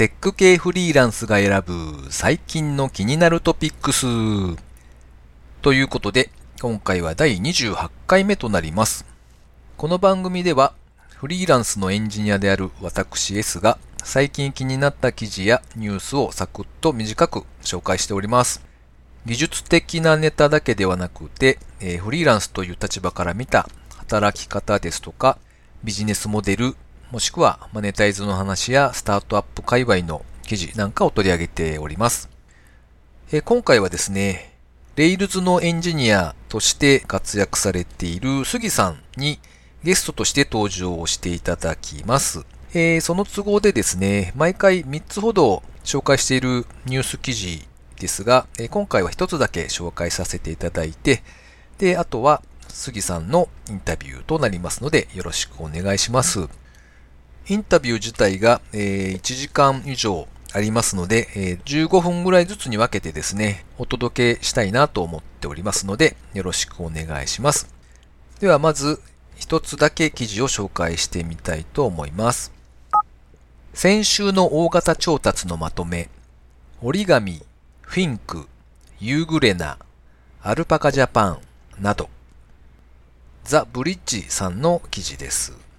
テック系フリーランスが選ぶ最近の気になるトピックス。ということで、今回は第28回目となります。この番組では、フリーランスのエンジニアである私 S が最近気になった記事やニュースをサクッと短く紹介しております。技術的なネタだけではなくて、えー、フリーランスという立場から見た働き方ですとか、ビジネスモデル、もしくはマネタイズの話やスタートアップ界隈の記事なんかを取り上げております。え今回はですね、Rails のエンジニアとして活躍されている杉さんにゲストとして登場をしていただきます。えー、その都合でですね、毎回3つほど紹介しているニュース記事ですが、え、今回は1つだけ紹介させていただいて、で、あとは杉さんのインタビューとなりますので、よろしくお願いします。インタビュー自体が、え、1時間以上ありますので、え、15分ぐらいずつに分けてですね、お届けしたいなと思っておりますので、よろしくお願いします。ではまず、一つだけ記事を紹介してみたいと思います。先週の大型調達のまとめ、折り紙、フィンク、ユーグレナ、アルパカジャパンなど、ザ・ブリッジさんの記事です。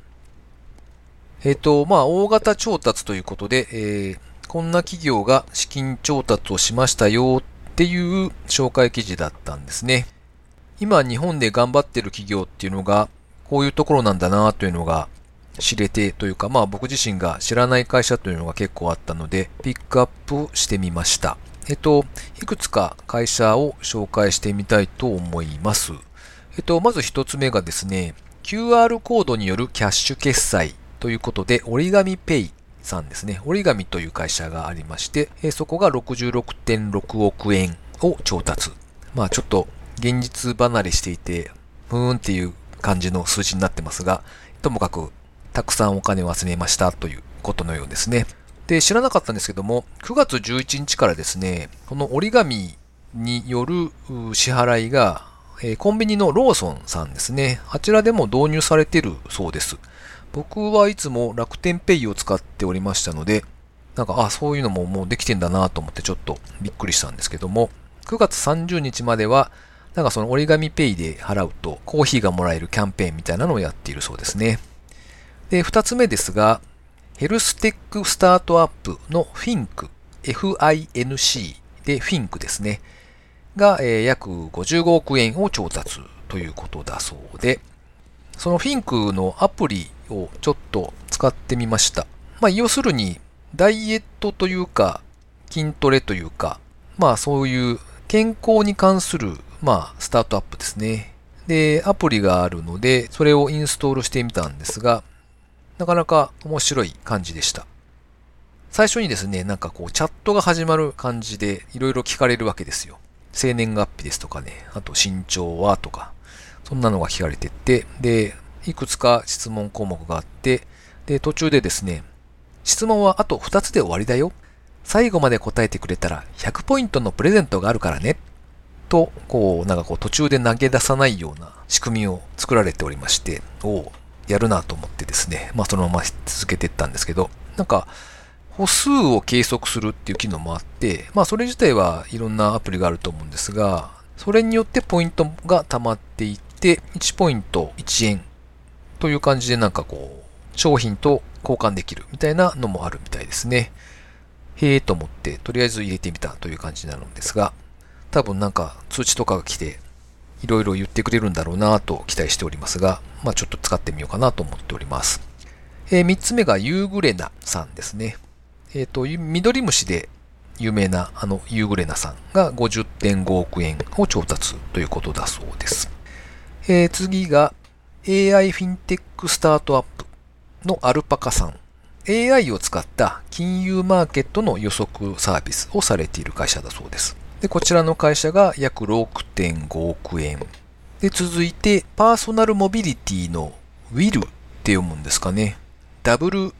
えっ、ー、と、まあ、大型調達ということで、えー、こんな企業が資金調達をしましたよっていう紹介記事だったんですね。今日本で頑張ってる企業っていうのが、こういうところなんだなというのが知れてというか、まあ僕自身が知らない会社というのが結構あったので、ピックアップしてみました。えっと、いくつか会社を紹介してみたいと思います。えっと、まず一つ目がですね、QR コードによるキャッシュ決済ということで、折り紙ペイさんですね。折り紙という会社がありまして、えそこが66.6億円を調達。まあちょっと現実離れしていて、ふーんっていう感じの数字になってますが、ともかくたくさんお金を集めましたということのようですね。で、知らなかったんですけども、9月11日からですね、この折り紙による支払いが、コンビニのローソンさんですね。あちらでも導入されてるそうです。僕はいつも楽天ペイを使っておりましたので、なんか、あ、そういうのももうできてんだなと思ってちょっとびっくりしたんですけども、9月30日までは、なんかその折り紙ペイで払うとコーヒーがもらえるキャンペーンみたいなのをやっているそうですね。で、二つ目ですが、ヘルステックスタートアップのフィンク、FINC でフィンクですね。が、えー、約55億円を調達ということだそうで、そのフィンクのアプリをちょっと使ってみました。まあ、要するに、ダイエットというか、筋トレというか、まあそういう健康に関する、まあスタートアップですね。で、アプリがあるので、それをインストールしてみたんですが、なかなか面白い感じでした。最初にですね、なんかこうチャットが始まる感じでいろいろ聞かれるわけですよ。生年月日ですとかね、あと身長はとか、そんなのが聞かれてって、で、いくつか質問項目があって、で、途中でですね、質問はあと2つで終わりだよ。最後まで答えてくれたら100ポイントのプレゼントがあるからね。と、こう、なんかこう途中で投げ出さないような仕組みを作られておりまして、おやるなと思ってですね、まあそのまま続けていったんですけど、なんか、歩数を計測するっていう機能もあって、まあそれ自体はいろんなアプリがあると思うんですが、それによってポイントが溜まっていって、1ポイント1円という感じでなんかこう、商品と交換できるみたいなのもあるみたいですね。へえと思って、とりあえず入れてみたという感じになるんですが、多分なんか通知とかが来て、いろいろ言ってくれるんだろうなと期待しておりますが、まあちょっと使ってみようかなと思っております。えー、3つ目がユーグレナさんですね。えっ、ー、と、緑虫で有名なあのユーグレナさんが50.5億円を調達ということだそうです。えー、次が AI フィンテックスタートアップのアルパカさん。AI を使った金融マーケットの予測サービスをされている会社だそうです。で、こちらの会社が約6.5億円。で、続いて、パーソナルモビリティの WIL って読むんですかね。WHILL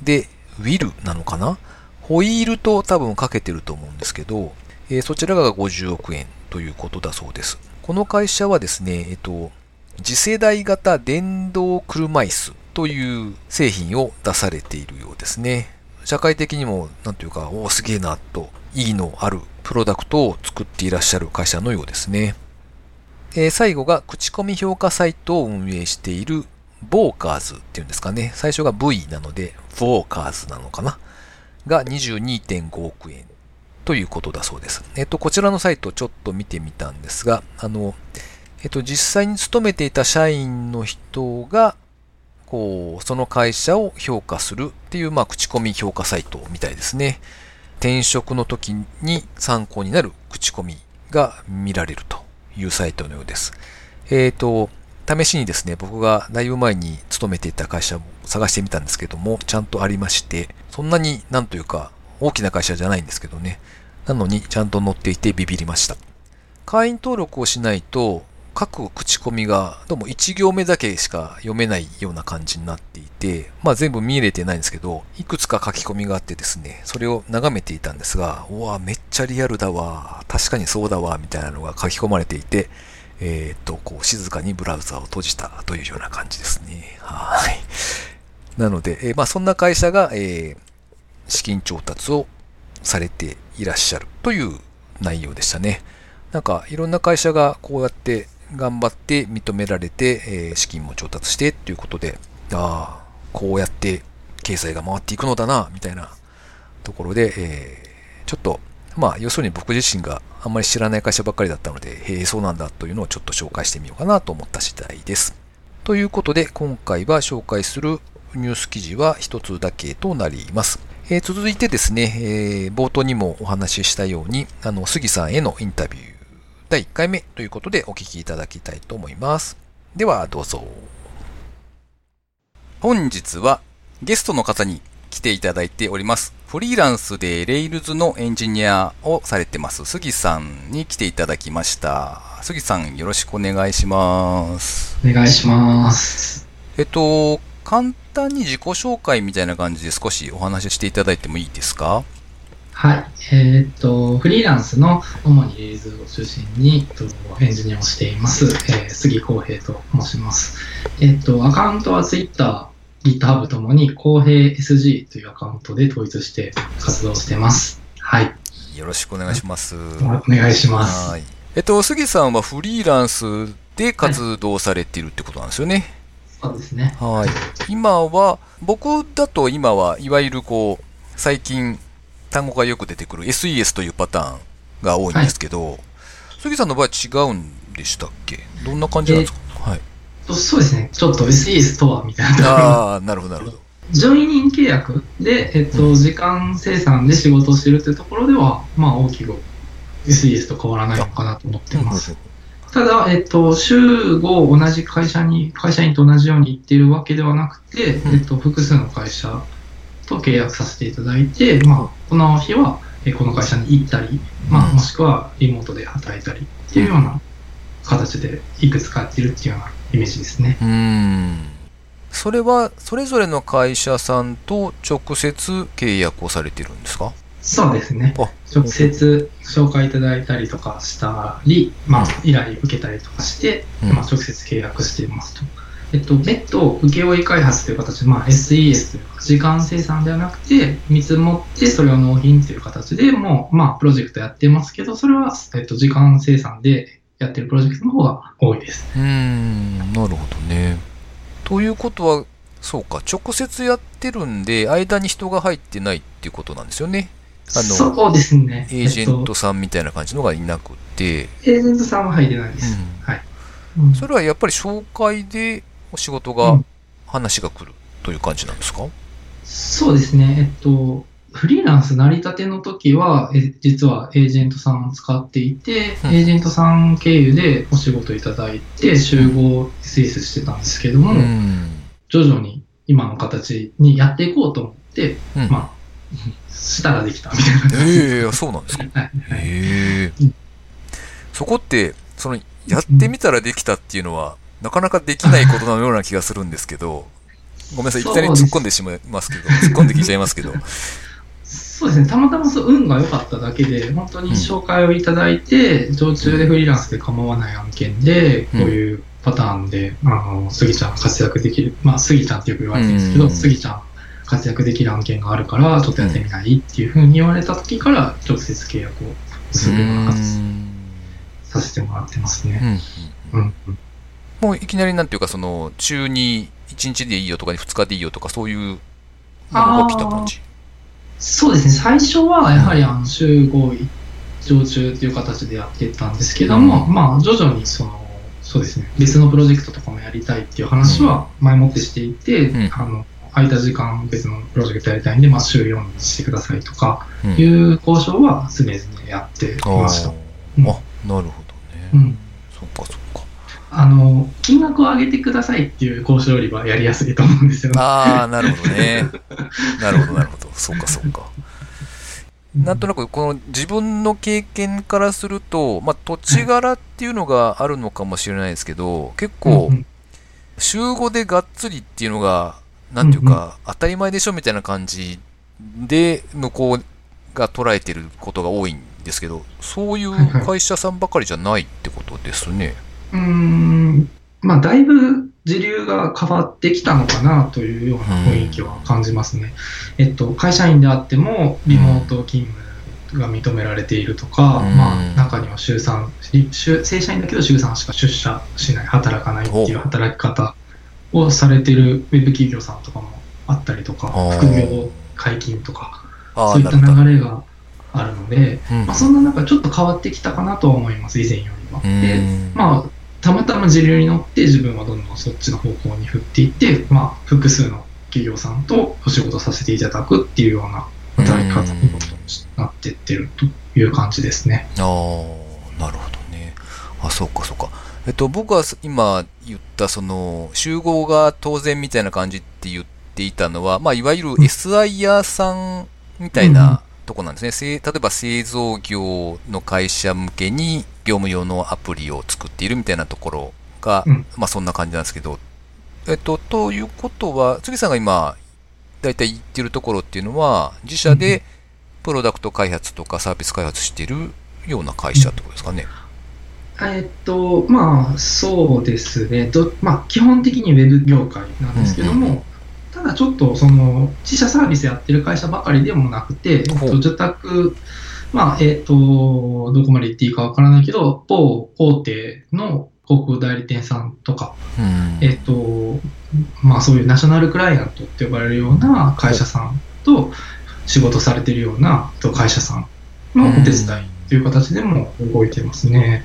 で WIL なのかなホイールと多分かけてると思うんですけど、えー、そちらが50億円ということだそうです。この会社はですね、えっと、次世代型電動車椅子という製品を出されているようですね。社会的にも、なんというか、おお、すげえな、と、意義のあるプロダクトを作っていらっしゃる会社のようですね。えー、最後が、口コミ評価サイトを運営している、ボーカーズっていうんですかね。最初が V なので、ボーカーズなのかな。が22.5億円ということだそうです。えっと、こちらのサイトちょっと見てみたんですが、あの、えっと、実際に勤めていた社員の人が、こう、その会社を評価するっていう、まあ、口コミ評価サイトみたいですね。転職の時に参考になる口コミが見られるというサイトのようです。えっ、ー、と、試しにですね、僕がだいぶ前に勤めていた会社を探してみたんですけども、ちゃんとありまして、そんなになんというか大きな会社じゃないんですけどね。なのにちゃんと載っていてビビりました。会員登録をしないと各口コミがどうも1行目だけしか読めないような感じになっていて、まあ全部見入れてないんですけど、いくつか書き込みがあってですね、それを眺めていたんですが、うわ、めっちゃリアルだわ、確かにそうだわ、みたいなのが書き込まれていて、えっ、と、こう静かにブラウザを閉じたというような感じですね。はい。なので、えー、まあそんな会社が、えー、資金調達をされていらっしゃるという内容でしたね。なんかいろんな会社がこうやって頑張って認められて、えー、資金も調達してっていうことで、ああ、こうやって経済が回っていくのだな、みたいなところで、えー、ちょっと、まあ、要するに僕自身があんまり知らない会社ばっかりだったので、へえ、そうなんだというのをちょっと紹介してみようかなと思った次第です。ということで、今回は紹介するニュース記事は一つだけとなります。えー、続いてですね、えー、冒頭にもお話ししたように、あの、杉さんへのインタビュー第1回目ということでお聞きいただきたいと思います。ではどうぞ。本日はゲストの方に来ていただいております。フリーランスでレイルズのエンジニアをされてます、杉さんに来ていただきました。杉さん、よろしくお願いします。お願いします。えっと、簡単に自己紹介みたいな感じで少しお話ししていただいてもいいですか？はい。えー、っと、フリーランスの主にレイズを中心に、えっと、エンジニアをしています、えー、杉康平と申します。えー、っと、アカウントは Twitter、GitHub ともに、公平 SG というアカウントで統一して活動してます。はい。よろしくお願いします。お願いします。はい。えっと、杉さんはフリーランスで活動されているってことなんですよね。はい、そうですね。はい。今は、僕だと今はいわゆるこう、最近単語がよく出てくる SES というパターンが多いんですけど、はい、杉さんの場合違うんでしたっけ？どんな感じなんですか、はい。そうですね。ちょっと SES とはみたいな。ああ、なるほど、なるほど。上位人契約で、えっと、時間生産で仕事をしてるっていうところでは、まあ大きく SES と変わらないのかなと思ってます。ただ、えっと、週5同じ会社に、会社員と同じように行っているわけではなくて、えっと、複数の会社と契約させていただいて、まあ、この日はこの会社に行ったり、まあ、もしくはリモートで働いたりっていうような形でいくつかやってるっていうようなイメージですね。うん。それはそれぞれの会社さんと直接契約をされてるんですか？そうですね。直接紹介いただいたりとかしたり、まあ、依頼受けたりとかして、うん、まあ、直接契約していますと。えっと、別途請負開発という形で、まあ、SES というか、時間生産ではなくて、見積もって、それを納品という形でもう、まあ、プロジェクトやってますけど、それは、えっと、時間生産でやってるプロジェクトの方が多いです。うん、なるほどね。ということは、そうか、直接やってるんで、間に人が入ってないっていうことなんですよね。あの、そうですね。エージェントさんみたいな感じのがいなくて。えっと、エージェントさんは入ってないです。うん、はい。それはやっぱり紹介でお仕事が、話が来るという感じなんですか、うん、そうですね。えっと、フリーランス成り立ての時は、え実はエージェントさんを使っていて、うん、エージェントさん経由でお仕事いただいて、集合スイスしてたんですけども、うん、徐々に今の形にやっていこうと思って、うん、まあ、したらできた。みたいな感じです。ええー、そうなんですか。はい。え。えー、そこって、その、やってみたらできたっていうのは、なかなかできないことのような気がするんですけど、ごめんなさい、いきなり突っ込んでしまいますけど、突っ込んで聞いちゃいますけど。そうですね、たまたまそう運が良かっただけで、本当に紹介をいただいて、うん、常駐でフリーランスで構わない案件で、こういうパターンで、あの、スギちゃん活躍できる、まあ、スギちゃんってよく言われてるんですけど、うん。スギちゃん活躍できる案件があるから、ちょっとやってみないっていうふうに言われた時から、直接契約をするような形させてもらってますうんね。うん。うん。うん。もういきなりなんていうか、その、週に1日でいいよとか2日でいいよとか、そういうのが来た感じ？そうですね、最初はやはりあの週5常駐という形でやってたんですけども、うん。まあ徐々にその、そうですね、別のプロジェクトとかもやりたいっていう話は前もってしていて、うん。あの空いた時間別のプロジェクトやりたいんで、まあ、週4にしてくださいとかうんいう交渉は常々やっていました。あうんーあ、なるほどね。うんそっかそっか。あの、金額を上げてくださいっていう交渉よりはやりやすいと思うんですよね。ああ、なるほどね。なるほど、なるほど。そうか、そうか。なんとなく、この自分の経験からすると、まあ、土地柄っていうのがあるのかもしれないですけど、結構う、ん週5でがっつりっていうのが、なんていうか、当たり前でしょみたいな感じで、向こうが捉えてることが多いんですけど、そういう会社さんばかりじゃないってことですね。うーん、まあ、だいぶ時流が変わってきたのかなというような雰囲気は感じますね。えっと、会社員であっても、リモート勤務が認められているとか、うん。まあ、中には週3、週正社員だけど週3しか出社しない、働かないっていう。働き方をされてるウェブ企業さんとかもあったりとか副業解禁とか、そういった。流れがあるので、うんまあ、そんな中ちょっと変わってきたかなとは思います、以前よりは。うでんまあ、たまたま時流に乗って自分はどんどんそっちの方向に振っていって、まあ、複数の企業さんとお仕事させていただくっていうような働き方になっていってるという感じですね。ああ、なるほどね。あ、そうか、そうか。えっと、僕は今言った、その、集合が当然みたいな感じって言っていたのは、まあ、いわゆる SIR さんみたいなとこなんですね。例えば製造業の会社向けに業務用のアプリを作っているみたいなところが、うんまあ、そんな感じなんですけど、えっと、ということは、杉さんが今、大体言ってるところっていうのは、自社でプロダクト開発とかサービス開発しているような会社ってことですかね。えっと、まあ、そうですね。どまあ、基本的にウェブ業界なんですけども、うんうただちょっと、その、自社サービスやってる会社ばかりでもなくて、えっと、受託、まあ、えっと、どこまで言っていいかわからないけど、某大手の広告代理店さんとか、うん。えっと、まあそういうナショナルクライアントって呼ばれるような会社さんと仕事されてるようなえっと会社さんのお手伝いという形でも動いてますね。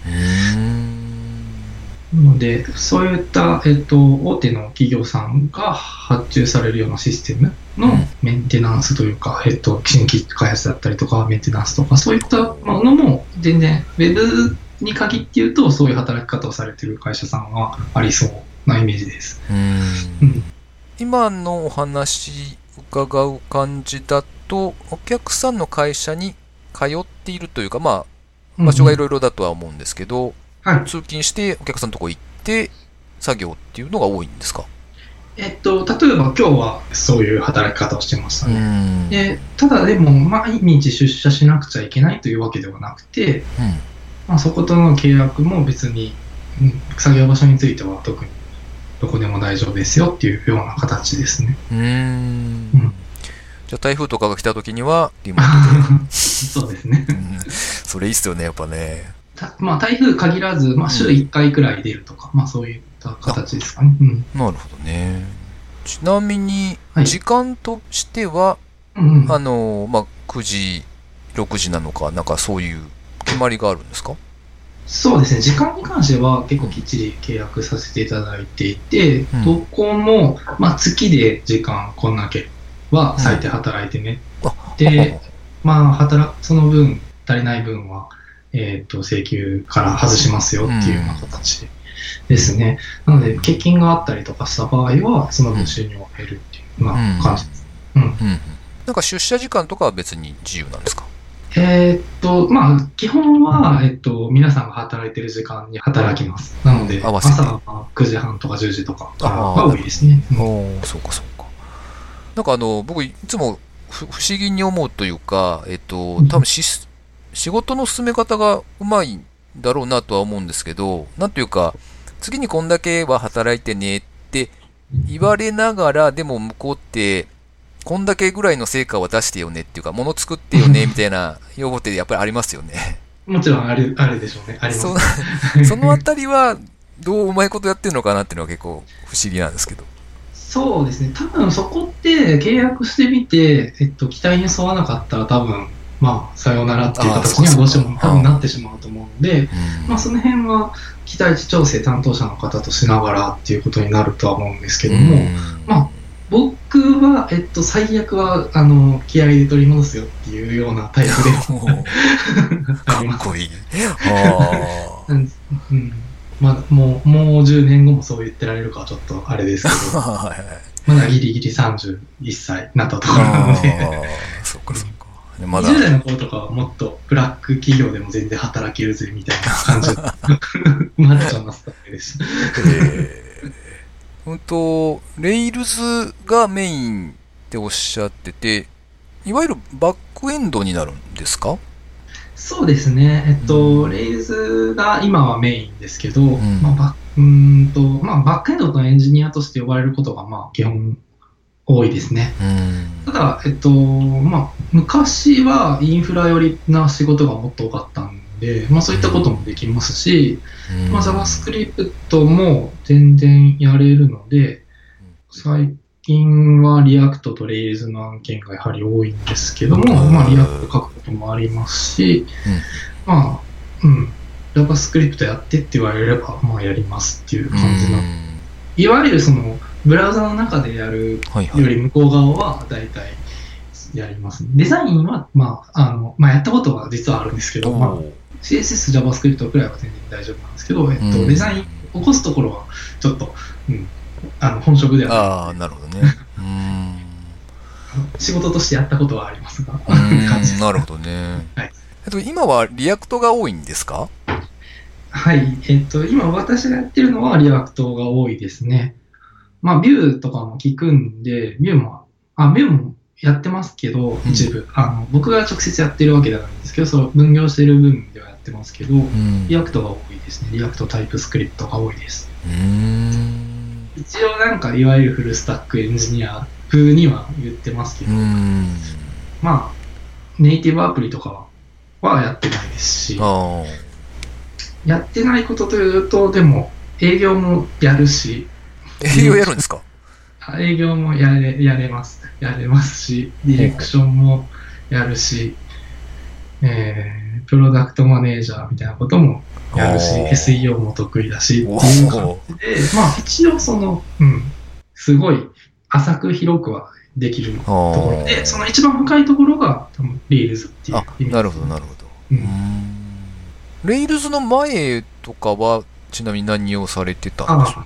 なので、そういった、えっと、大手の企業さんが発注されるようなシステムのうんメンテナンスというか、えっと、新規開発だったりとか、メンテナンスとか、そういったものも全然、ウェブに限って言うと、そういう働き方をされてる会社さんはありそうなイメージです。うん今のお話伺う感じだと、お客さんの会社に通っているというか、まあ、場所がいろいろだとは思うんですけど、はい。通勤してお客さんのとこ行って、作業っていうのが多いんですか？えっと、例えば今日はそういう働き方をしてましたね。んでただでも、毎日出社しなくちゃいけないというわけではなくて、まあ、そことの契約も別に、うん作業場所については特にどこでも大丈夫ですよっていうような形ですね。うん。うーんうんじゃあ台風とかが来た時にはリモートで。そうですね。うんそれいいっすよね、やっぱね。たまあ、台風限らず、まあ、週1回くらい出るとか、まあ、そういった形ですかね。うん。なるほどね。ちなみに、はい時間としては、うんうんあの、まあ、9時、6時なのか、なんかそういう決まりがあるんですか？そうですね、時間に関しては結構きっちり契約させていただいていて、うんどこも、まあ、月で時間こんだけは最低働いてね。あで、まあ、働く、その分、足りない分は、えっ、と、請求から外しますよっていうような形ですね。なので、欠勤があったりとかした場合は、その分収入を減るっていうような感じです。うん。なんか出社時間とかは別に自由なんですか？えーっと、まあ、基本は、えっと、皆さんが働いてる時間に働きます。なので、朝は9時半とか10時とかが多いですね。うんおおそうかそうか。なんかあの、僕いつもふ不思議に思うというか、えっと、多分し、仕事の進め方がうまいんだろうなとは思うんですけど、なんというか、次にこんだけは働いてねって言われながら、でも向こうって、こんだけぐらいの成果は出してよねっていうか、物作ってよね みたいな要望ってやっぱりありますよね。もちろんある、あるでしょうね。ありますそ。そのあたりは、どううまいことやってるのかなっていうのは結構不思議なんですけど。そうですね。多分そこって契約してみて、えっと、期待に沿わなかったら多分、まあ、さようならっていう形にはどうしても多分なってしまうと思うので、まあ、その辺は期待値調整担当者の方としながらっていうことになるとは思うんですけども、まあ、僕は、えっと、最悪は、あの、気合で取り戻すよっていうようなタイプでは か あります。っこいい。うんまあ、もう、もう10年後もそう言ってられるかはちょっとあれですけあ。ど、まだギリギリ31歳になったところなので、ああ、そっかそっか。でまだ、20代の頃とかはもっとブラック企業でも全然働けるぜみたいな感じで、マッチョなスタイルでした。えー、うんと、レイルズがメインっておっしゃってて、いわゆるバックエンドになるんですか？そうですね、えっと、うん。レイルズが今はメインですけど、ん。まあ、バんと、まあ、バックエンドのエンジニアとして呼ばれることが、まあ、基本多いですね。うん。ただ、えっと、まあ、昔はインフラ寄りな仕事がもっと多かったんで、まあ、そういったこともできますし、まあ、JavaScript も全然やれるので、最近はリアクトと Rails の案件がやはり多いんですけども、うん。まあ、 React 書くこともありますし、まあ、うん、JavaScript やってって言われれば、まあ、やりますっていう感じな。いわゆるその、ブラウザの中でやる。より向こう側は大体やります。デザインは、まあ、あの、まあ、やったことは実はあるんですけど、まあ、CSS、JavaScript くらいは全然大丈夫なんですけど、えっと、うん。デザイン起こすところは、ちょっと、うん、あの、本職ではああ、なるほどね。うーん。仕事としてやったことはありますが、なるほどね。はいえっと、今は React が多いんですか？はい。えっと、今私がやってるのは React が多いですね。まあ、 Vue とかも書くんで、 Vue も、あ、 Vue もやってますけど、うん一部。あの、僕が直接やってるわけではないんですけど、その分業してる分ではやってますけど、うん。 React が多いですね。 React TypeScript が多いです。うーん。一応なんか、いわゆるフルスタックエンジニア風には言ってますけど。まあ、ネイティブアプリとかはやってないですし、あやってないことというと、でも、営業もやるし、あ。営業やるんですか？あ営業もやれやれます。やれますし、ディレクションもやるし、えー、プロダクトマネージャーみたいなこともやるし、SEO も得意だし、っていうお感ーじで、まあ一応その、うん、すごい浅く広くはできるところあで、その一番深いところが多分 Rails っていうあ、意味なるほど、なるほど。ううん。 Rails の前とかは、ちなみに何をされてたんでしょう？あ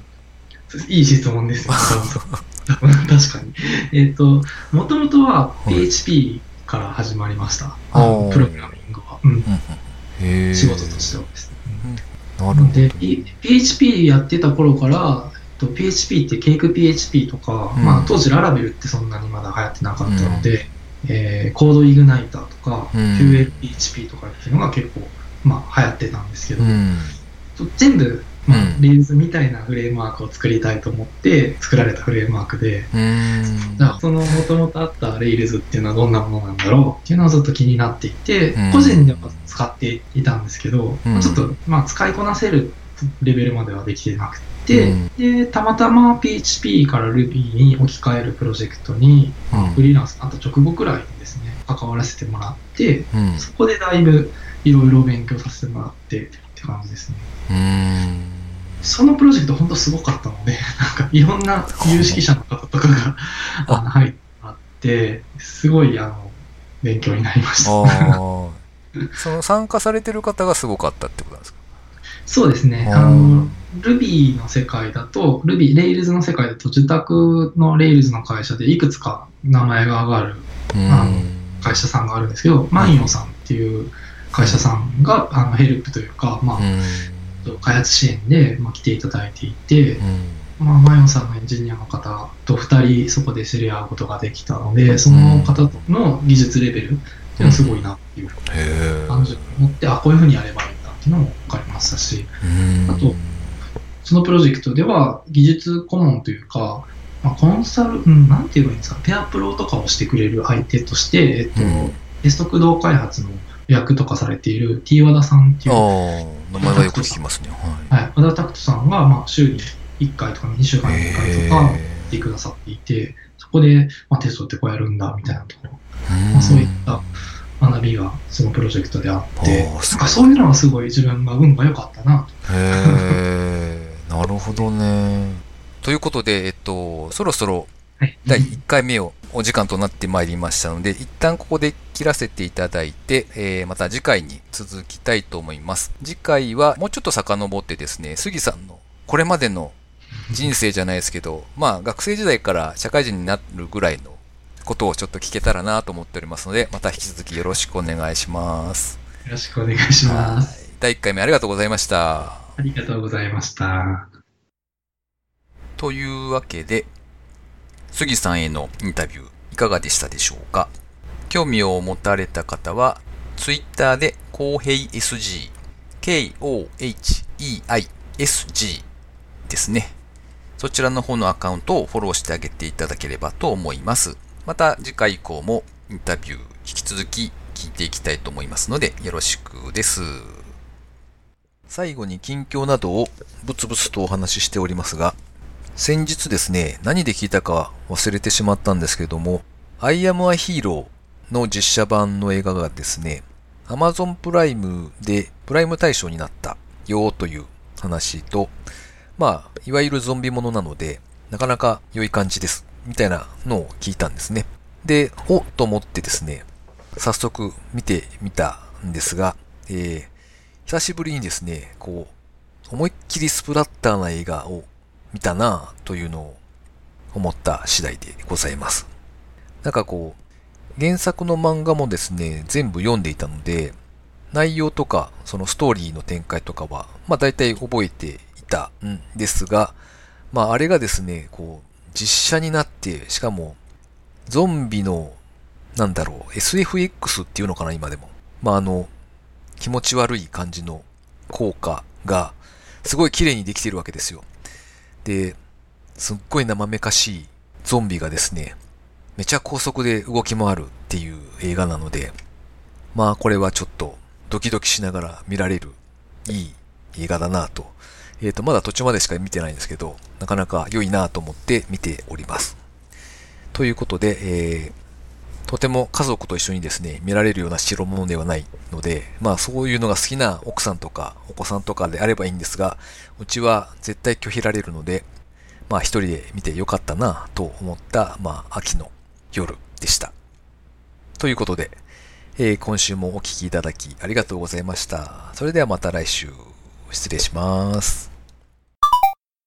いい質問です よ。確かに。えっ、と、もともとは PHP から始まりました。プログラミ。うん仕事としてはですね。なるほど。で、P- PHP やってた頃から、えっと PHP ってケーク PHP とか、うんまあ当時 Laravel ってそんなにまだ流行ってなかったので、えー CodeIgniter とか、うん CakePHP とかっていうのが結構、まあ流行ってたんですけど、うん。全部、まあうん、 Rails みたいなフレームワークを作りたいと思って作られたフレームワークで。だからその元々あった Rails っていうのはどんなものなんだろうっていうのはずっと気になっていて、うん。個人では使っていたんですけど、ちょっと、まあ、使いこなせるレベルまではできてなくて、うん。で、たまたま PHP から Ruby に置き換えるプロジェクトに、フリーランスになった直後くらいにですね、関わらせてもらって、うん。そこでだいぶいろいろ勉強させてもらってって感じですね。そのプロジェクト本当すごかったので、なんかいろんな有識者の方とかが入ってもらって、すごいあの勉強になりました。ああ。その参加されてる方がすごかったってことなんですか？そうですね。あの、Ruby の世界だと、Ruby、Rails の世界だと、受託の Rails の会社でいくつか名前が上がるうあのん。会社さんがあるんですけど、マンヨさんっていう会社さんがあのヘルプというか、まあうん。開発支援で、まあ、来ていただいていて、うん。まあ、マヨンさんのエンジニアの方と2人そこで知り合うことができたので、その方の技術レベルっていうのはすごいなっていう。感じを持って、あ、こういうふうにやればいいんだっていうのも分かりましたし、うんあとそのプロジェクトでは技術顧問というか、まあ、コンサル、うん、なんて言えばいいんですか、ペアプロとかをしてくれる相手として、えっと、うんテスト駆動開発の役とかされている T 和田さんっていう、名前はよく聞きますね。はい。い、和田拓人さんが、まあ、週に1回とか2週間に1回とかやへってくださっていて、そこで、まあ、テストってこうやるんだみたいなところ、ーまあ、そういった学びがそのプロジェクトであって、なんかそういうのはすごい自分が運が良かったなと。へえ、なるほどね。ということで、えっと、そろそろはい。第1回目をお時間となってまいりましたので、一旦ここで切らせていただいて、えーまた次回に続きたいと思います。次回はもうちょっと遡ってですね、杉さんのこれまでの人生じゃないですけど、まあ学生時代から社会人になるぐらいのことをちょっと聞けたらなと思っておりますので、また引き続きよろしくお願いします。よろしくお願いします。はい第1回目ありがとうございました。ありがとうございました。というわけで、杉さんへのインタビューいかがでしたでしょうか？興味を持たれた方は、ツイッターで、公平 SG、K-O-H-E-I-S-G ですね。そちらの方のアカウントをフォローしてあげていただければと思います。また次回以降もインタビュー引き続き聞いていきたいと思いますのでよろしくです。最後に近況などをブツブツとお話ししておりますが、先日ですね、何で聞いたか忘れてしまったんですけれども、I am a Hero の実写版の映画がですね、Amazon プライムでプライム対象になったよという話と、まあ、いわゆるゾンビものなので、なかなか良い感じです。みたいなのを聞いたんですね。で、おっと思ってですね、早速見てみたんですが、えー、久しぶりにですね、こう、思いっきりスプラッターな映画を見たなというのを思った次第でございます。なんかこう、原作の漫画もですね、全部読んでいたので、内容とか、そのストーリーの展開とかは、まあ大体覚えていたんですが、まああれがですね、こう、実写になって、しかも、ゾンビの、なんだろう、SFX っていうのかな、今でも。まああの、気持ち悪い感じの効果が、すごい綺麗にできてるわけですよ。で、すっごい生めかしいゾンビがですね、めちゃ高速で動き回るっていう映画なので、まあこれはちょっとドキドキしながら見られるいい映画だなと。えっ、と、まだ途中までしか見てないんですけど、なかなか良いなと思って見ております。ということで、えー、とても家族と一緒にですね、見られるような代物ではないので、まあそういうのが好きな奥さんとかお子さんとかであればいいんですが、うちは絶対拒否られるので、まあ一人で見てよかったなと思った、まあ秋の夜でした。ということで、えー今週もお聞きいただきありがとうございました。それではまた来週、失礼します。